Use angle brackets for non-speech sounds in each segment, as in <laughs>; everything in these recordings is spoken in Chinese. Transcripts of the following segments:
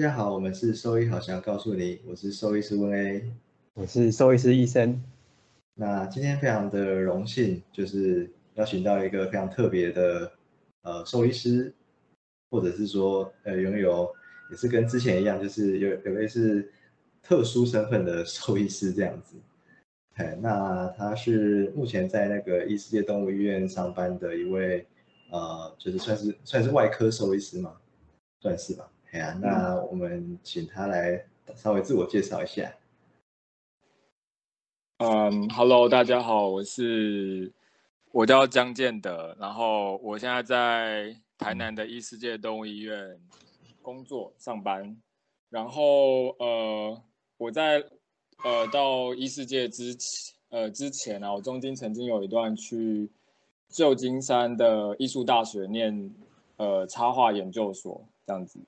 家好，我们是兽医好想告诉你，我是兽医师温 A，我是兽医师医生。那今天非常的荣幸，就是邀请到一个非常特别的呃兽医师，或者是说呃拥有也是跟之前一样，就是有有类似特殊身份的兽医师这样子。哎，那他是目前在那个异世界动物医院上班的一位呃，就是算是算是外科兽医师嘛，算是吧。哎呀，那我们请他来稍微自我介绍一下。嗯，Hello，大家好，我是我叫江建德，然后我现在在台南的异世界动物医院工作上班，然后呃，我在呃到异世界之前呃之前啊，我中间曾经有一段去旧金山的艺术大学念呃插画研究所这样子。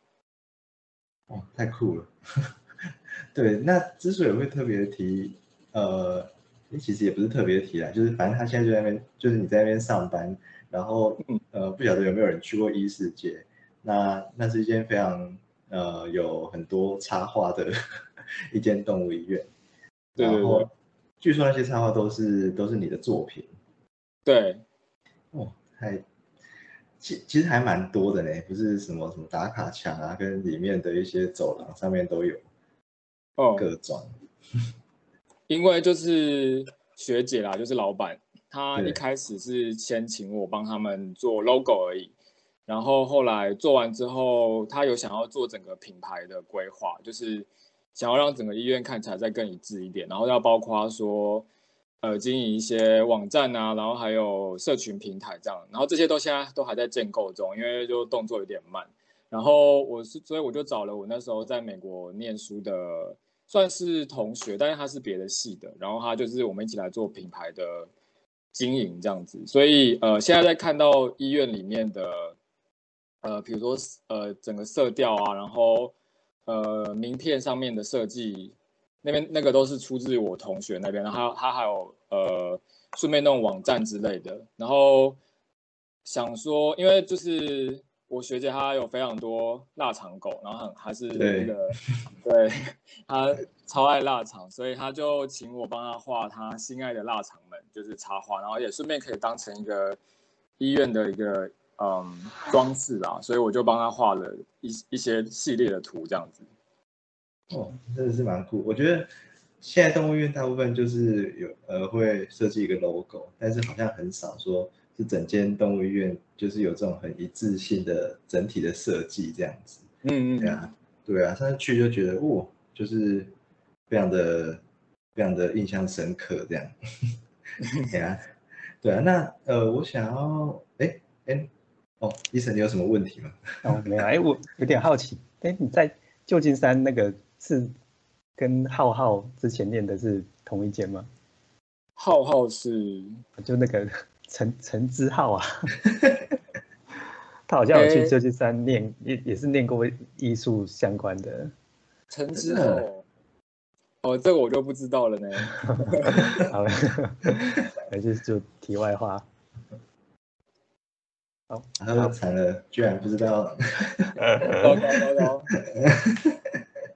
哦，太酷了！<laughs> 对，那之所以会特别提，呃，其实也不是特别提啦，就是反正他现在就在那边，就是你在那边上班，然后呃，不晓得有没有人去过异世界？那那是一间非常呃有很多插画的 <laughs> 一间动物医院。对对对。据说那些插画都是都是你的作品。对。哦，太。其其实还蛮多的呢，不是什么什么打卡墙啊，跟里面的一些走廊上面都有哦各种。因为就是学姐啦，就是老板，她一开始是先请我帮他们做 logo 而已，然后后来做完之后，她有想要做整个品牌的规划，就是想要让整个医院看起来再更一致一点，然后要包括说。呃，经营一些网站啊，然后还有社群平台这样，然后这些都现在都还在建构中，因为就动作有点慢。然后我是，所以我就找了我那时候在美国念书的，算是同学，但是他是别的系的，然后他就是我们一起来做品牌的经营这样子。所以呃，现在在看到医院里面的，呃，比如说呃整个色调啊，然后呃名片上面的设计。那边那个都是出自我同学那边，然后他还有呃顺便弄网站之类的，然后想说，因为就是我学姐她有非常多腊肠狗，然后很还是那个对，她超爱腊肠，所以她就请我帮她画她心爱的腊肠们，就是插画，然后也顺便可以当成一个医院的一个嗯装饰啦，所以我就帮她画了一一些系列的图这样子。哦，真的是蛮酷。我觉得现在动物园大部分就是有呃会设计一个 logo，但是好像很少说是整间动物医院就是有这种很一致性的整体的设计这样子。嗯嗯，对啊，对啊，上次去就觉得哦，就是非常的非常的印象深刻这样。<laughs> 对啊，对啊，那呃，我想要哎哎哦，医生你有什么问题吗？哦，没有，哎，我有点好奇，哎，你在旧金山那个。是跟浩浩之前念的是同一间吗？浩浩是就那个陈陈之浩啊，<laughs> 他好像有去旧金山念，也也是念过艺术相关的。陈之浩，哦，这个我就不知道了呢。<laughs> 好了，还是就题外话。好，太惨了，居然不知道。糟 <laughs> 糕糟糕。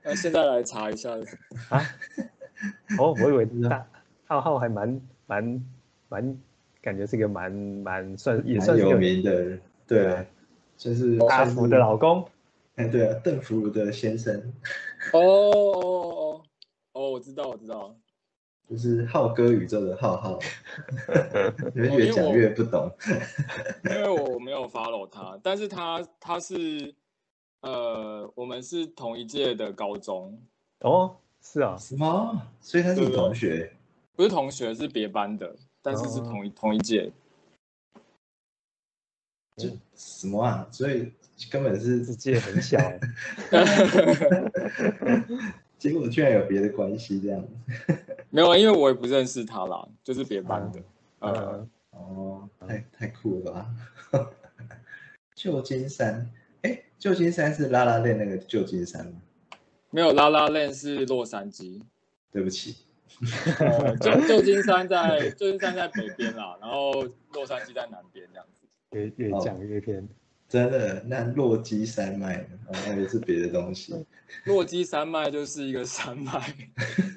那现在来查一下啊！<laughs> 哦，我以为大浩浩还蛮蛮蛮，感觉是个蛮蛮算也算有名的，对啊，就是阿福的老公，哎，对啊，邓福如的先生。哦哦哦哦，我知道我知道，就是浩哥宇宙的浩浩，<laughs> 你们越讲越不懂，因为我没有 follow 他，但是他他是。呃，我们是同一届的高中哦，是啊，什么？所以他是你同学？不是同学，是别班的，但是是同一同一届。就什么啊？所以根本是世界很小，<laughs> 结果居然有别的关系这样。<laughs> 没有啊，因为我也不认识他啦，就是别班的。呃，哦，太太酷了吧？<laughs> 旧金山。旧金山是拉拉链那个旧金山吗？没有，拉拉链是洛杉矶。对不起，旧旧金山在旧金山在北边啦，然后洛杉矶在南边这样子。越越讲越偏。真的？那落基山脉呢？哦，那个是别的东西。落基山脉就是一个山脉，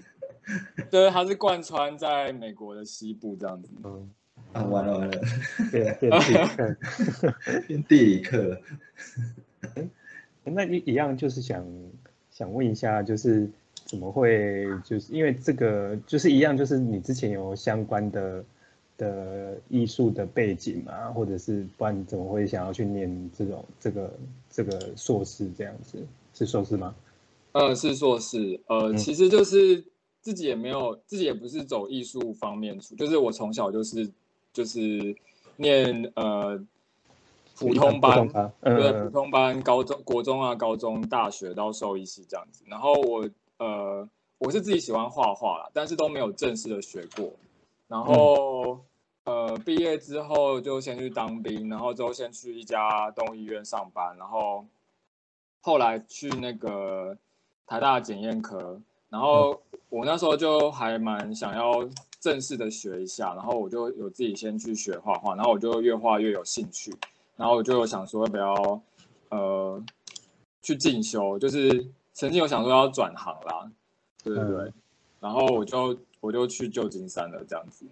<laughs> 对，它是贯穿在美国的西部这样子。嗯，啊，完了完了，变变地理课。<laughs> 变地理课了。那一一样就是想想问一下，就是怎么会就是因为这个就是一样，就是你之前有相关的的艺术的背景嘛，或者是不然怎么会想要去念这种这个这个硕士这样子？是硕士吗？呃，是硕士。呃，其实就是自己也没有，自己也不是走艺术方面出，就是我从小就是就是念呃。普通班，对，普通班，高中、国中啊，高中、大学到兽医系这样子。然后我，呃，我是自己喜欢画画啦，但是都没有正式的学过。然后，呃，毕业之后就先去当兵，然后之后先去一家动物医院上班，然后后来去那个台大检验科。然后我那时候就还蛮想要正式的学一下，然后我就有自己先去学画画，然后我就越画越有兴趣。然后我就想说要不要，呃，去进修，就是曾经有想说要转行啦，对对对。然后我就我就去旧金山了，这样子。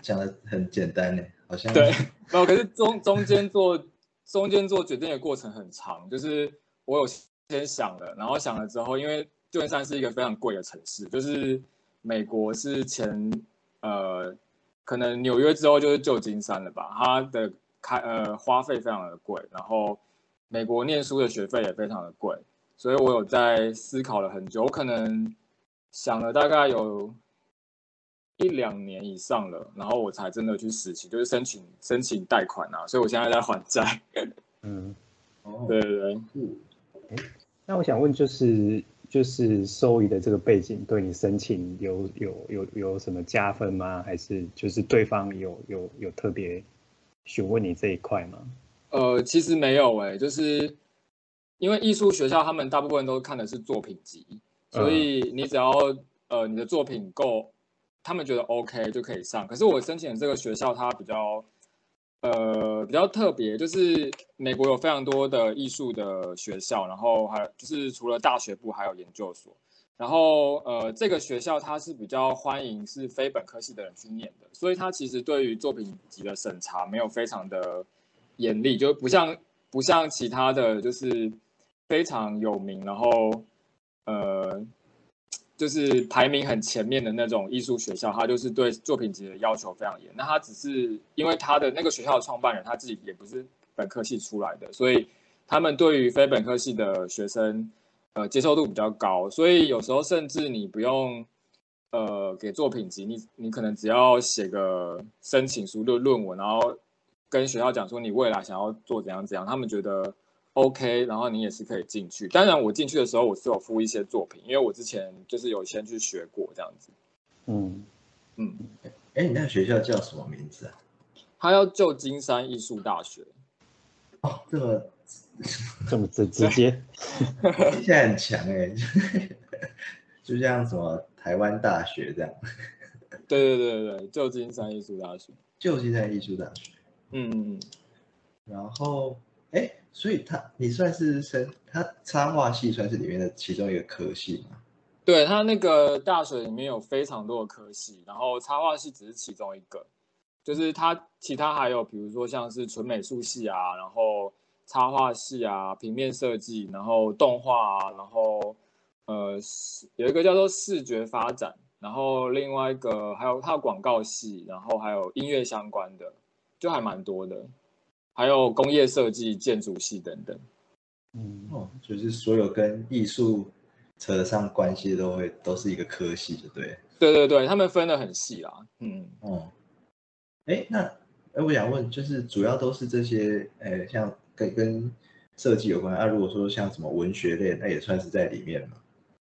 讲的很简单呢，好像对，没有。可是中中间做中间做决定的过程很长，就是我有先想了，然后想了之后，因为旧金山是一个非常贵的城市，就是美国是前呃，可能纽约之后就是旧金山了吧，它的。开呃花费非常的贵，然后美国念书的学费也非常的贵，所以我有在思考了很久，我可能想了大概有一两年以上了，然后我才真的去实习，就是申请申请贷款啊，所以我现在在还债。<laughs> 嗯，哦，对对对，哎，那我想问，就是就是收益的这个背景，对你申请有有有有什么加分吗？还是就是对方有有有特别？询问你这一块吗？呃，其实没有诶，就是因为艺术学校他们大部分都看的是作品集，所以你只要呃你的作品够，他们觉得 OK 就可以上。可是我申请的这个学校它比较呃比较特别，就是美国有非常多的艺术的学校，然后还就是除了大学部还有研究所。然后，呃，这个学校它是比较欢迎是非本科系的人去念的，所以它其实对于作品集的审查没有非常的严厉，就不像不像其他的就是非常有名，然后呃，就是排名很前面的那种艺术学校，它就是对作品集的要求非常严。那它只是因为他的那个学校的创办人他自己也不是本科系出来的，所以他们对于非本科系的学生。呃，接受度比较高，所以有时候甚至你不用呃给作品集，你你可能只要写个申请书的论文，然后跟学校讲说你未来想要做怎样怎样，他们觉得 OK，然后你也是可以进去。当然，我进去的时候我是有附一些作品，因为我之前就是有先去学过这样子。嗯嗯，哎，你那学校叫什么名字啊？它叫旧金山艺术大学。哦，这么。<laughs> 这么直直接，<laughs> 现在很强哎，<laughs> 就像什么台湾大学这样。对对对对旧金山艺术大学。旧金山艺术大学。嗯嗯嗯。然后，哎，所以他你算是生他插画系算是里面的其中一个科系吗？对他那个大学里面有非常多的科系，然后插画系只是其中一个，就是他其他还有比如说像是纯美术系啊，然后。插画系啊，平面设计，然后动画啊，然后呃，有一个叫做视觉发展，然后另外一个还有它有广告系，然后还有音乐相关的，就还蛮多的，还有工业设计、建筑系等等。嗯哦，就是所有跟艺术扯上关系都会都是一个科系，就对。对对对，他们分的很细啦。嗯哦，哎，那哎，我想问，就是主要都是这些，哎，像。跟跟设计有关啊？如果说像什么文学类，那也算是在里面嘛。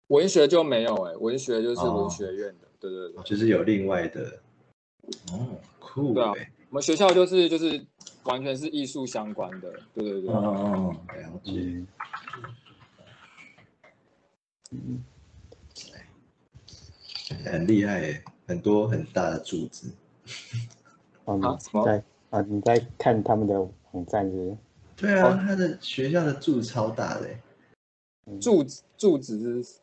文学就没有哎，文学就是文学院的，对对对，就是有另外的。哦，酷。对啊，我们学校就是就是完全是艺术相关的，对对对。哦哦，了解。嗯，很厉害，很多很大的柱子。哦，在啊，你在看他们的。很赞是。对啊，他的学校的柱子超大的，柱子柱子是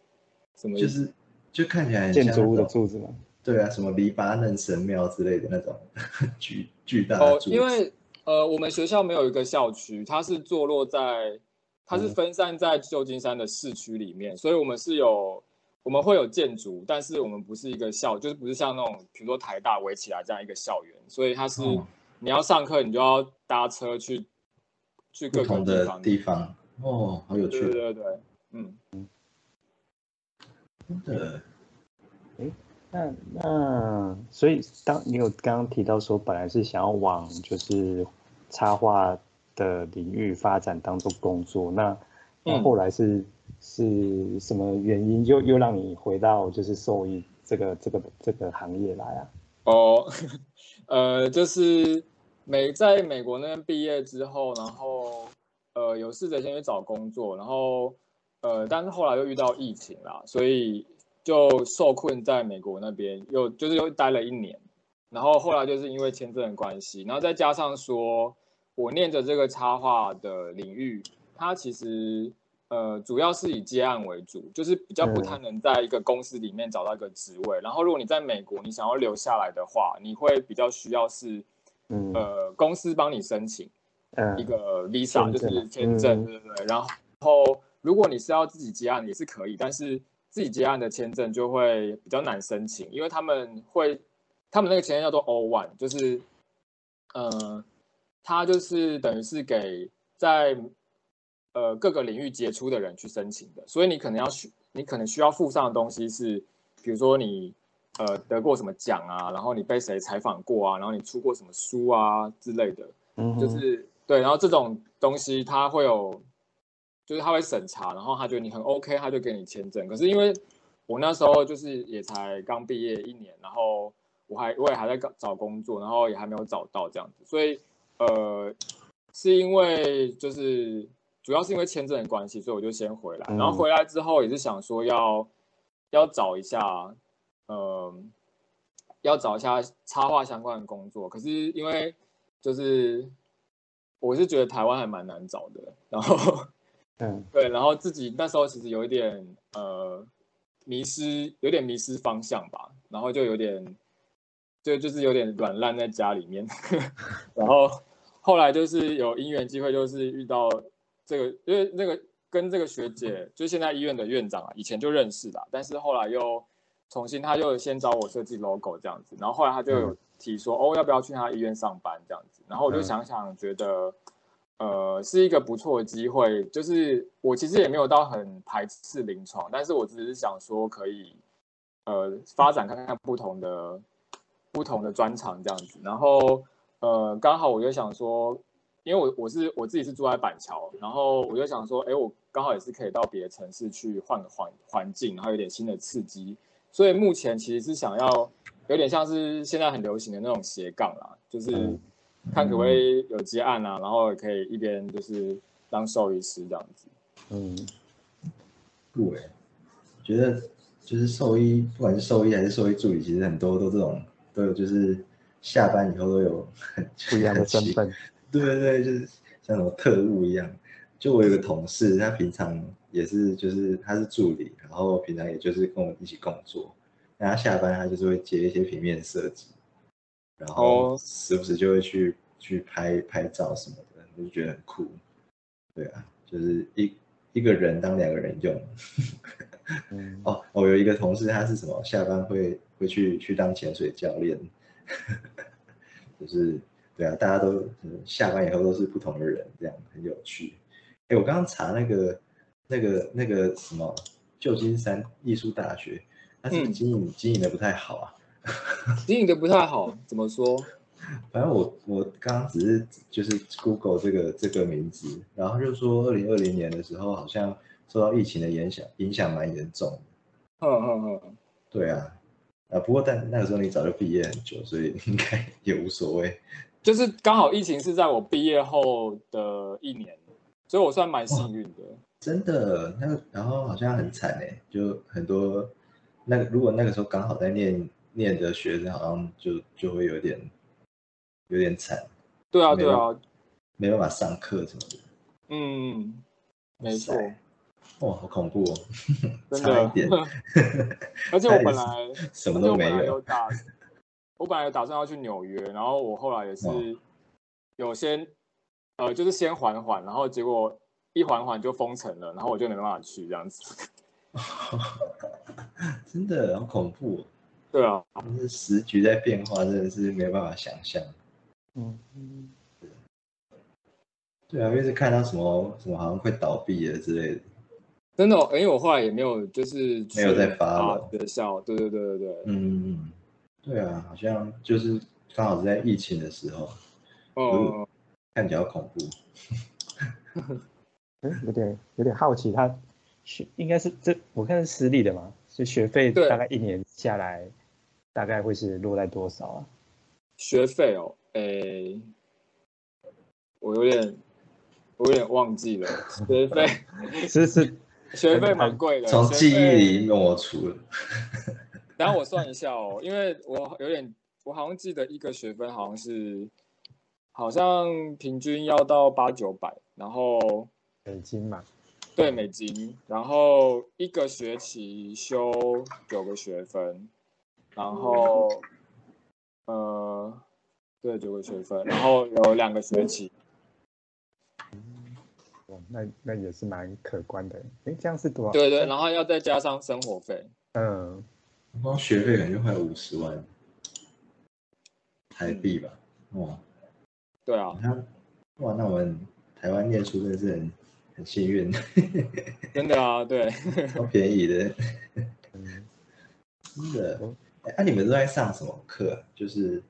什么？就是就看起来建筑物的柱子吗？对啊，什么黎巴嫩神庙之类的那种 <laughs> 巨巨大的柱子。因为呃，我们学校没有一个校区，它是坐落在，它是分散在旧金山的市区里面，所以我们是有我们会有建筑，但是我们不是一个校，就是不是像那种比如说台大围起来这样一个校园，所以它是你要上课，你就要搭车去。去不同的地方哦，好有趣。对对对，嗯嗯，真的。哎，那那所以当你有刚刚提到说，本来是想要往就是插画的领域发展当做工作，那那后来是是什么原因又又让你回到就是兽医这个这个这个行业来啊？哦，<laughs> 呃，就是。美在美国那边毕业之后，然后呃有试着先去找工作，然后呃但是后来又遇到疫情啦，所以就受困在美国那边，又就是又待了一年，然后后来就是因为签证的关系，然后再加上说我念着这个插画的领域，它其实呃主要是以接案为主，就是比较不太能在一个公司里面找到一个职位，然后如果你在美国你想要留下来的话，你会比较需要是。呃，公司帮你申请一个 visa，就是签证，对对对。然后，如果你是要自己接案也是可以，但是自己接案的签证就会比较难申请，因为他们会，他们那个签证叫做 O one，就是，呃，它就是等于是给在呃各个领域杰出的人去申请的，所以你可能要需，你可能需要附上的东西是，比如说你。呃，得过什么奖啊？然后你被谁采访过啊？然后你出过什么书啊之类的，嗯就是对。然后这种东西他会有，就是他会审查，然后他觉得你很 OK，他就给你签证。可是因为我那时候就是也才刚毕业一年，然后我还我也还在找工作，然后也还没有找到这样子，所以呃，是因为就是主要是因为签证的关系，所以我就先回来。然后回来之后也是想说要要找一下。嗯，要找一下插画相关的工作，可是因为就是我是觉得台湾还蛮难找的，然后嗯 <laughs> 对，然后自己那时候其实有一点呃迷失，有点迷失方向吧，然后就有点就就是有点软烂在家里面，<laughs> 然后后来就是有因缘机会，就是遇到这个，因为那个跟这个学姐，就现在医院的院长啊，以前就认识的，但是后来又。重新，他就先找我设计 logo 这样子，然后后来他就有提说，哦，要不要去他医院上班这样子，然后我就想想，觉得，呃，是一个不错的机会，就是我其实也没有到很排斥临床，但是我只是想说可以，呃，发展看看不同的不同的专长这样子，然后，呃，刚好我就想说，因为我我是我自己是住在板桥，然后我就想说，哎，我刚好也是可以到别的城市去换个环环境，然后有点新的刺激。所以目前其实是想要有点像是现在很流行的那种斜杠啦，就是看可不可以有接案啊，然后也可以一边就是当兽医师这样子。嗯，对，觉得就是兽医，不管是兽医还是兽医助理，其实很多都这种都有，就是下班以后都有很不一样的身份。<laughs> 对对对，就是像什么特务一样。就我有个同事，他平常也是，就是他是助理，然后平常也就是跟我一起工作。那他下班他就是会接一些平面设计，然后时不时就会去去拍拍照什么的，我就觉得很酷。对啊，就是一一个人当两个人用。<laughs> 哦，我有一个同事，他是什么？下班会会去去当潜水教练，<laughs> 就是对啊，大家都下班以后都是不同的人，这样很有趣。哎，我刚刚查那个、那个、那个什么旧金山艺术大学，它是经营经营的不太好啊。<laughs> 经营的不太好，怎么说？反正我我刚刚只是就是 Google 这个这个名字，然后就说二零二零年的时候好像受到疫情的影响，影响蛮严重的。嗯嗯嗯，对啊，啊不过但那个时候你早就毕业很久，所以应该 <laughs> 也无所谓。就是刚好疫情是在我毕业后的一年。所以我算蛮幸运的，真的。那个然后好像很惨哎，就很多那个如果那个时候刚好在念念的学生，好像就就会有点有点惨。对啊，对啊，没办法上课什么的。嗯，没错。哇，好恐怖哦！<laughs> 真的。<laughs> 而且我本来什么都没有。打，我本来打算要去纽约，然后我后来也是有先，呃，就是先缓缓，然后结果一缓缓就封城了，然后我就没办法去这样子。<laughs> 真的好恐怖。对啊，是时局在变化，真的是没有办法想象。嗯，对啊，因为是看到什么什么好像会倒闭了之类的。真的，因为我后来也没有就是没有在发了学校。对对对对对。嗯，对啊，好像就是刚好是在疫情的时候。哦。看起来恐怖。<laughs> 嗯，有点有点好奇，他学应该是这我看是私立的嘛，所以学费大概一年下来。大概会是落在多少啊？学费哦，诶，我有点，我有点忘记了。学费 <laughs> 是是，学费蛮贵的，从记忆里抹除了。然后我算一下哦，因为我有点，我好像记得一个学分好像是，好像平均要到八九百，然后美金嘛，对，美金，然后一个学期修九个学分。然后，呃，对，九个学分，然后有两个学期。哦，那那也是蛮可观的。哎，这样是多少？对对，然后要再加上生活费。嗯，光学费感觉快五十万台币吧？哇，对啊。哇，那我们台湾念书真的是很很幸运。<laughs> 真的啊，对，<laughs> 超便宜的。<laughs> 真的。那你们都在上什么课？就是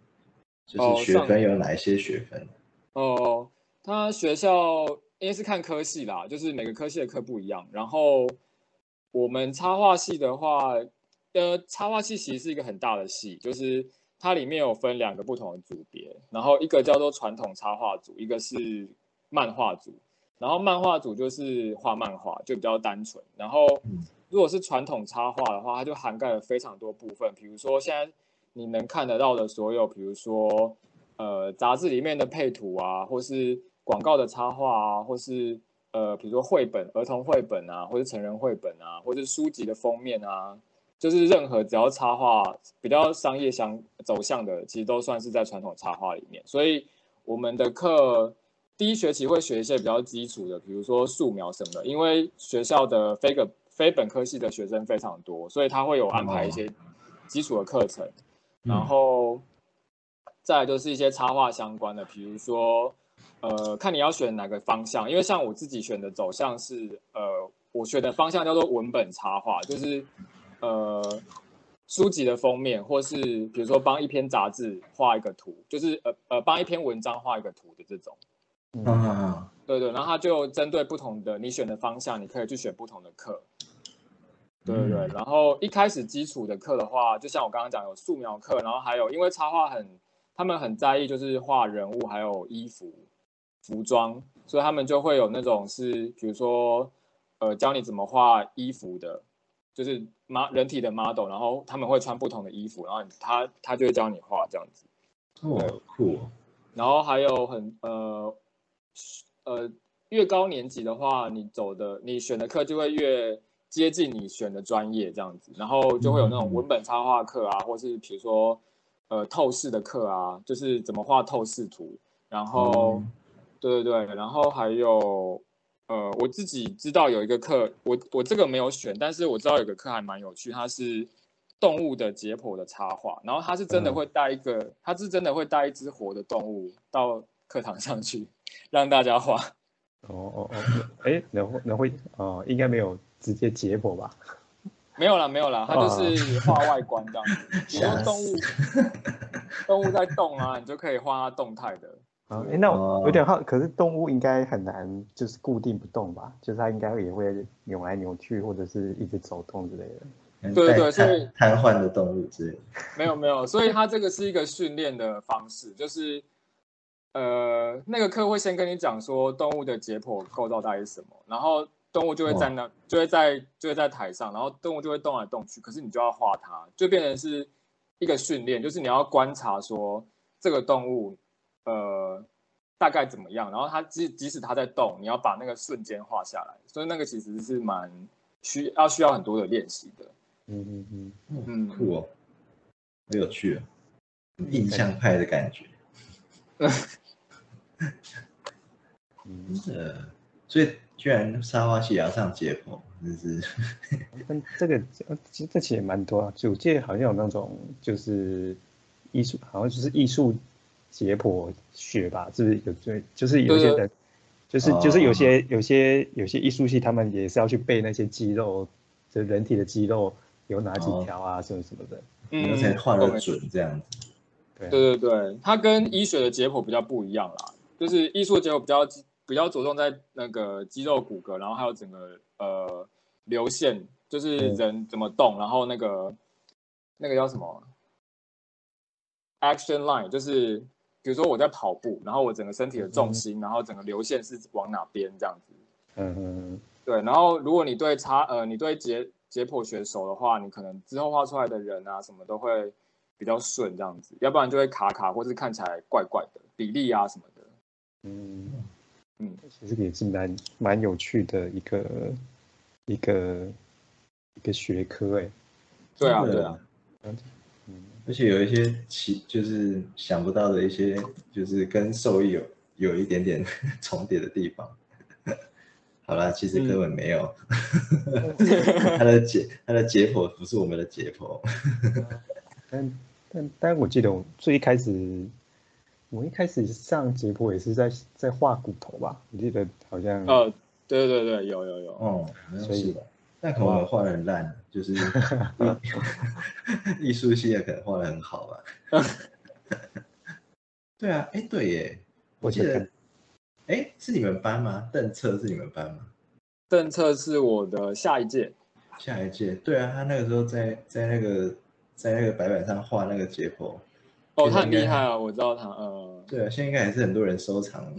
就是学分有哪一些学分？哦，他学校应该是看科系啦，就是每个科系的课不一样。然后我们插画系的话，呃，插画系其实是一个很大的系，就是它里面有分两个不同的组别，然后一个叫做传统插画组，一个是漫画组。然后漫画组就是画漫画，就比较单纯。然后如果是传统插画的话，它就涵盖了非常多部分，比如说现在你能看得到的所有，比如说呃杂志里面的配图啊，或是广告的插画啊，或是呃比如说绘本、儿童绘本啊，或是成人绘本啊，或是书籍的封面啊，就是任何只要插画比较商业相走向的，其实都算是在传统插画里面。所以我们的课第一学期会学一些比较基础的，比如说素描什么的，因为学校的非个。非本科系的学生非常多，所以他会有安排一些基础的课程，然后再就是一些插画相关的，比如说，呃，看你要选哪个方向，因为像我自己选的走向是，呃，我选的方向叫做文本插画，就是呃书籍的封面，或是比如说帮一篇杂志画一个图，就是呃呃帮一篇文章画一个图的这种。嗯，对对，然后他就针对不同的你选的方向，你可以去选不同的课。对对对，然后一开始基础的课的话，就像我刚刚讲有素描课，然后还有因为插画很，他们很在意就是画人物还有衣服、服装，所以他们就会有那种是比如说呃教你怎么画衣服的，就是马人体的 model，然后他们会穿不同的衣服，然后他他就会教你画这样子。哦，酷。然后还有很呃呃越高年级的话，你走的你选的课就会越。接近你选的专业这样子，然后就会有那种文本插画课啊，或是比如说呃透视的课啊，就是怎么画透视图。然后，对对对，然后还有呃我自己知道有一个课，我我这个没有选，但是我知道有个课还蛮有趣，它是动物的解剖的插画，然后它是真的会带一个，它是真的会带一只活的动物到课堂上去让大家画。哦哦哦，哎，能会能会哦，应该没有。直接解剖吧？没有啦，没有啦，它就是画外观这样。<laughs> 比如说动物，动物在动啊，你就可以画它动态的。啊，哎，那我有点好，可是动物应该很难，就是固定不动吧？就是它应该也会扭来扭去，或者是一直走动之类的。对对对，所以瘫痪的动物之类的。没有没有，所以它这个是一个训练的方式，就是呃，那个课会先跟你讲说动物的解剖构造大概是什么，然后。动物就会在那，就会在就会在台上，然后动物就会动来动去，可是你就要画它，就变成是一个训练，就是你要观察说这个动物，呃，大概怎么样，然后它即即使它在动，你要把那个瞬间画下来，所以那个其实是蛮需要需要很多的练习的。嗯嗯嗯，嗯，嗯酷哦，很有趣哦，印象派的感觉。嗯，所以居然沙发系也要上解剖，真是。<laughs> 但这个呃其实这其实也蛮多啊，就我记得好像有那种就是艺术，好像就是艺术解剖学吧，是不是有对？就是有些人，就是就是有哦些有些有些艺术系，他们也是要去背那些肌肉，就人体的肌肉有哪几哦条啊，什么什么的。然后才画的准这样子。对啊对对对，它跟医学的解剖比较不一样啦，就是艺术的解剖比较比较着重在那个肌肉骨骼，然后还有整个呃流线，就是嗯人怎么动，然后那个那个叫什么 action line，就是比如说我在跑步，然后我整个身体的重心，然后整个流线是往哪边这样子。嗯嗯对，然后如果你对差呃你对解解剖学熟的话，你可能之后画出来的人啊什么都会比较顺这样子，要不然就会卡卡，或是看起来怪怪的比例啊什么的。嗯嗯，其实也是蛮蛮有趣的一个一个一个学科哎。对啊，对啊，嗯而且有一些奇，就是想不到的一些，就是跟兽医有有一点点 <laughs> 重叠的地方。好啦，其实根本没有，<laughs> 他的解他的解剖不是我们的解剖。但但但我记得我最一开始，我一开始上解剖也是在在画骨头吧，我记得好像哦，对对对，有有有，哦，好像所以是吧？但可能画的很烂，就是 <laughs> <laughs> 艺术系的可能画的很好吧。<laughs> 对啊，哎，对耶，我记得我记得，哎，是你们班吗？邓策是你们班吗？邓策是我的下一届。下一届，对啊，他那个时候在在那个在那个白板上画那个解剖，哦，他很厉害啊，我知道他，呃，对啊，现在应该还是很多人收藏，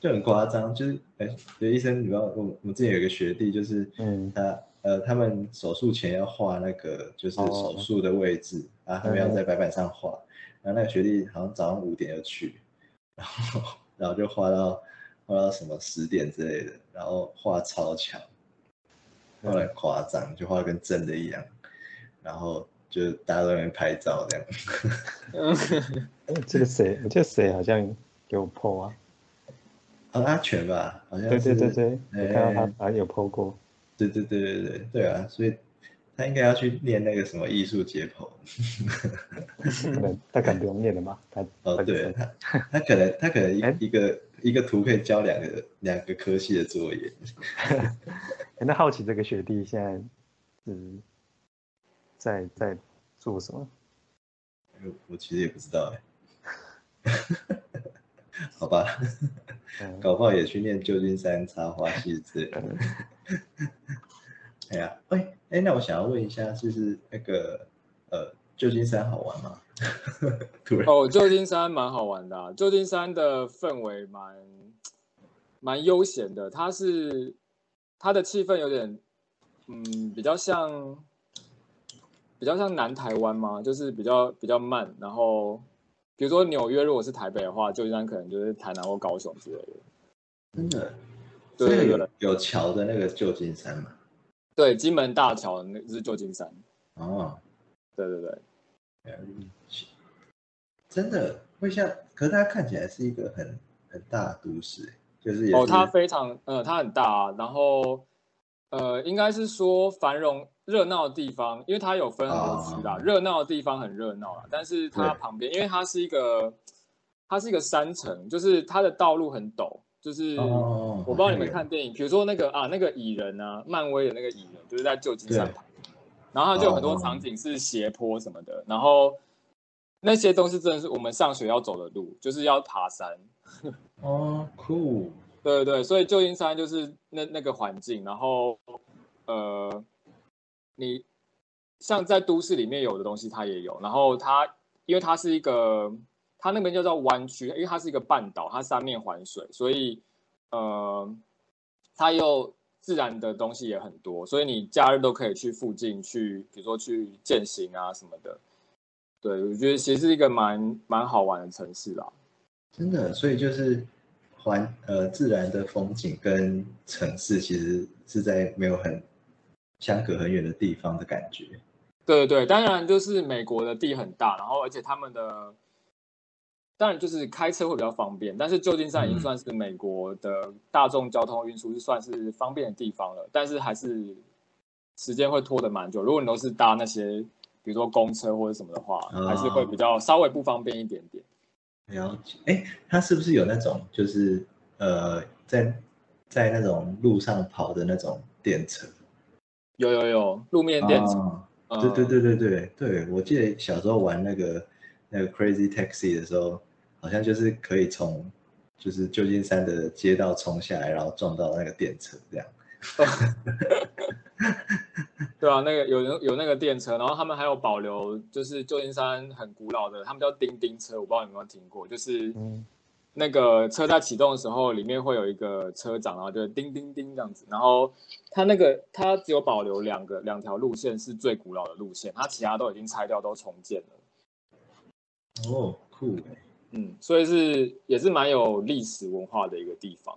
就很夸张，就是哎，刘医生，你知道我我们之前有一个学弟，就是嗯。他呃他们手术前要画那个就是哦。手术的位置，然后他们要在白板上画，然后那个学弟好像早上五点就去，然后 <laughs> 然后就画到画到什么十点之类的，然后画超强。画的很夸张，就画的跟真的一样，然后就大家都在拍照这样。哎 <laughs> 这个谁，我记得谁好像给我 PO 啊，哦，阿全吧，好像对对是对对，我看到他哎好像有 PO 过，对对对对对对啊，所以他应该要去练那个什么艺术解剖。可能他可能不用念了吧，他哦，对是他他可能他可能哎一一个一个图可以交两个两个科系的作业。哎那好奇这个学弟现在是在在做什么？我我其实也不知道哎，好吧，嗯搞不好也去念旧金山插花系之类的。哎呀，哎哎，那我想要问一下，就是那个呃，旧金山好玩吗？<laughs> 突然，哦，旧金山蛮好玩的、啊，旧金山的氛围蛮蛮悠闲的，它是它的气氛有点，嗯，比较像比较像南台湾嘛，就是比较比较慢，然后比如说纽约如果是台北的话，旧金山可能就是台南或高雄之类的。真的，对有有桥的那个旧金山嘛？对，金门大桥那是旧金山。哦，对对对，真的会像，可是它看起来是一个很很大的都市，就是也哦，它非常，呃，它很大、啊，然后，呃，应该是说繁荣热闹的地方，因为它有分很多区啦，哦热闹的地方很热闹啦，但是它旁边，因为它是一个，它是一个山城，就是它的道路很陡，就是、哦我不知道你们看电影，比如说那个啊，那个蚁人啊，漫威的那个蚁人，就是在旧金山对。旁边，然后它就有很多哦。场景是斜坡什么的，然后那些东西真的是我们上学要走的路，就是要爬山。<laughs> 哦，酷，对对对，所以旧金山就是那那个环境，然后呃，你像在都市里面有的东西它也有，然后它因为它是一个，它那边叫做湾区，因为它是一个半岛，它三面环水，所以呃，它又自然的东西也很多，所以你假日都可以去附近去，比如说去践行啊什么的。对，我觉得其实是一个蛮蛮好玩的城市啦。真的，所以就是环呃自然的风景跟城市其实是在没有很相隔很远的地方的感觉。对对对，当然就是美国的地很大，然后而且他们的当然就是开车会比较方便，但是旧金山已经算是美国的大众交通运输是算是方便的地方了，但是还是时间会拖得蛮久。如果你都是搭那些比如说公车或者什么的话，还是会比较稍微不方便一点点。了解，哎，他是不是有那种就是呃在在那种路上跑的那种电车？有有有，路面电车。对对对对对对，我记得小时候玩那个那个 Crazy Taxi 的时候，好像就是可以从就是旧金山的街道冲下来，然后撞到那个电车这样。<laughs> 对啊，那个有有有那个电车，然后他们还有保留，就是旧金山很古老的，他们叫叮叮车，我不知道你有没有听过，就是那个车在启动的时候，里面会有一个车长，然后就叮叮叮这样子，然后它那个它只有保留两个两条路线是最古老的路线，它其他都已经拆掉，都重建了。哦，酷嗯，所以是也是蛮有历史文化的一个地方。